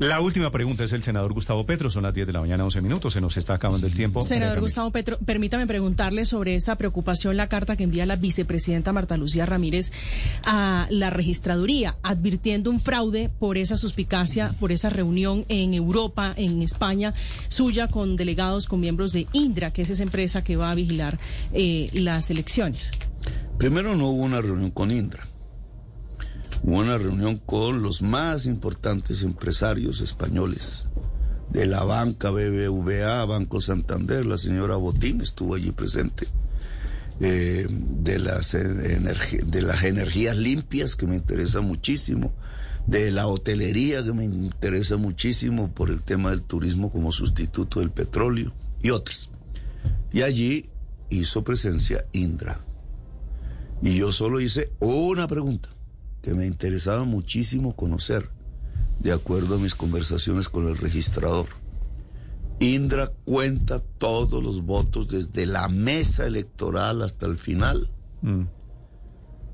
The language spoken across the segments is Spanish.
La última pregunta es el senador Gustavo Petro. Son las 10 de la mañana, 11 minutos. Se nos está acabando el tiempo. Senador Gustavo Petro, permítame preguntarle sobre esa preocupación, la carta que envía la vicepresidenta Marta Lucía Ramírez a la registraduría, advirtiendo un fraude por esa suspicacia, por esa reunión en Europa, en España, suya con delegados, con miembros de Indra, que es esa empresa que va a vigilar eh, las elecciones. Primero no hubo una reunión con Indra. Hubo una reunión con los más importantes empresarios españoles de la banca BBVA, Banco Santander, la señora Botín estuvo allí presente, eh, de, las de las energías limpias, que me interesa muchísimo, de la hotelería, que me interesa muchísimo por el tema del turismo como sustituto del petróleo, y otras. Y allí hizo presencia Indra. Y yo solo hice una pregunta que me interesaba muchísimo conocer, de acuerdo a mis conversaciones con el registrador. Indra cuenta todos los votos desde la mesa electoral hasta el final. Mm.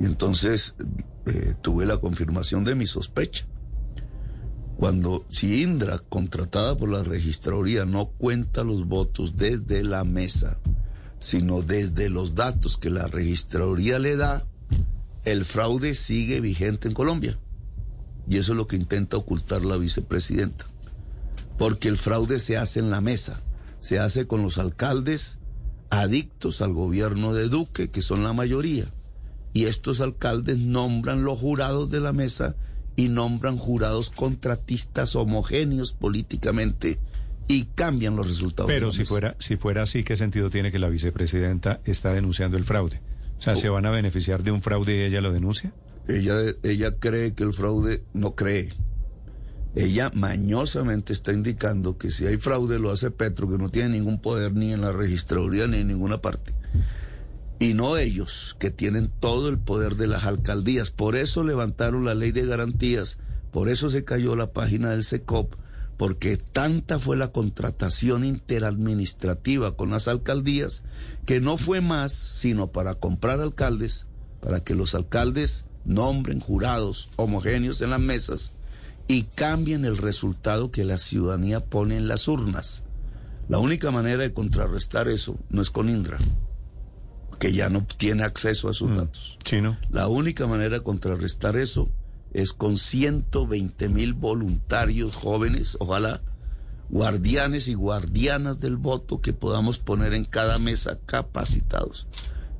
Y entonces eh, tuve la confirmación de mi sospecha. Cuando si Indra, contratada por la registraduría, no cuenta los votos desde la mesa, sino desde los datos que la registraduría le da, el fraude sigue vigente en Colombia. Y eso es lo que intenta ocultar la vicepresidenta. Porque el fraude se hace en la mesa, se hace con los alcaldes adictos al gobierno de Duque, que son la mayoría y estos alcaldes nombran los jurados de la mesa y nombran jurados contratistas homogéneos políticamente y cambian los resultados. Pero si fuera si fuera así, ¿qué sentido tiene que la vicepresidenta está denunciando el fraude? O sea, ¿se van a beneficiar de un fraude y ella lo denuncia? Ella, ella cree que el fraude no cree. Ella mañosamente está indicando que si hay fraude lo hace Petro, que no tiene ningún poder ni en la registraduría ni en ninguna parte y no ellos, que tienen todo el poder de las alcaldías. Por eso levantaron la ley de garantías, por eso se cayó la página del SECOP, porque tanta fue la contratación interadministrativa con las alcaldías que no fue más sino para comprar alcaldes, para que los alcaldes nombren jurados homogéneos en las mesas y cambien el resultado que la ciudadanía pone en las urnas. La única manera de contrarrestar eso no es con Indra que ya no tiene acceso a sus mm, datos. Chino. La única manera de contrarrestar eso es con 120 mil voluntarios jóvenes, ojalá guardianes y guardianas del voto que podamos poner en cada mesa capacitados.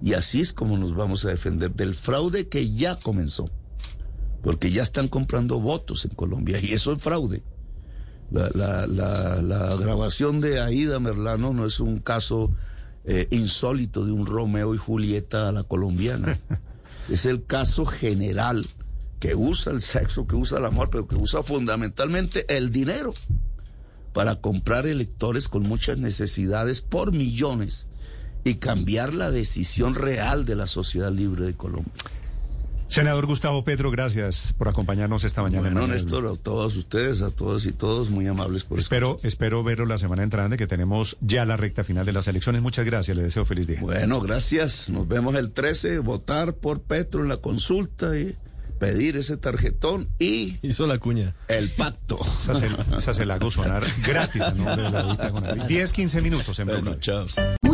Y así es como nos vamos a defender del fraude que ya comenzó. Porque ya están comprando votos en Colombia y eso es fraude. La, la, la, la grabación de Aida Merlano no es un caso eh, insólito de un Romeo y Julieta a la colombiana. es el caso general que usa el sexo, que usa el amor, pero que usa fundamentalmente el dinero para comprar electores con muchas necesidades por millones y cambiar la decisión real de la sociedad libre de Colombia. Senador Gustavo Petro, gracias por acompañarnos esta mañana. Bueno, Néstor, a todos ustedes, a todos y todos, muy amables por Espero, espero verlo la semana entrante, que tenemos ya la recta final de las elecciones. Muchas gracias, le deseo feliz día. Bueno, gracias. Nos vemos el 13, votar por Petro en la consulta y pedir ese tarjetón y... Hizo la cuña. El pacto. Esa se, la hago sonar gratis. ¿no? 10, 15 minutos en bueno, chao.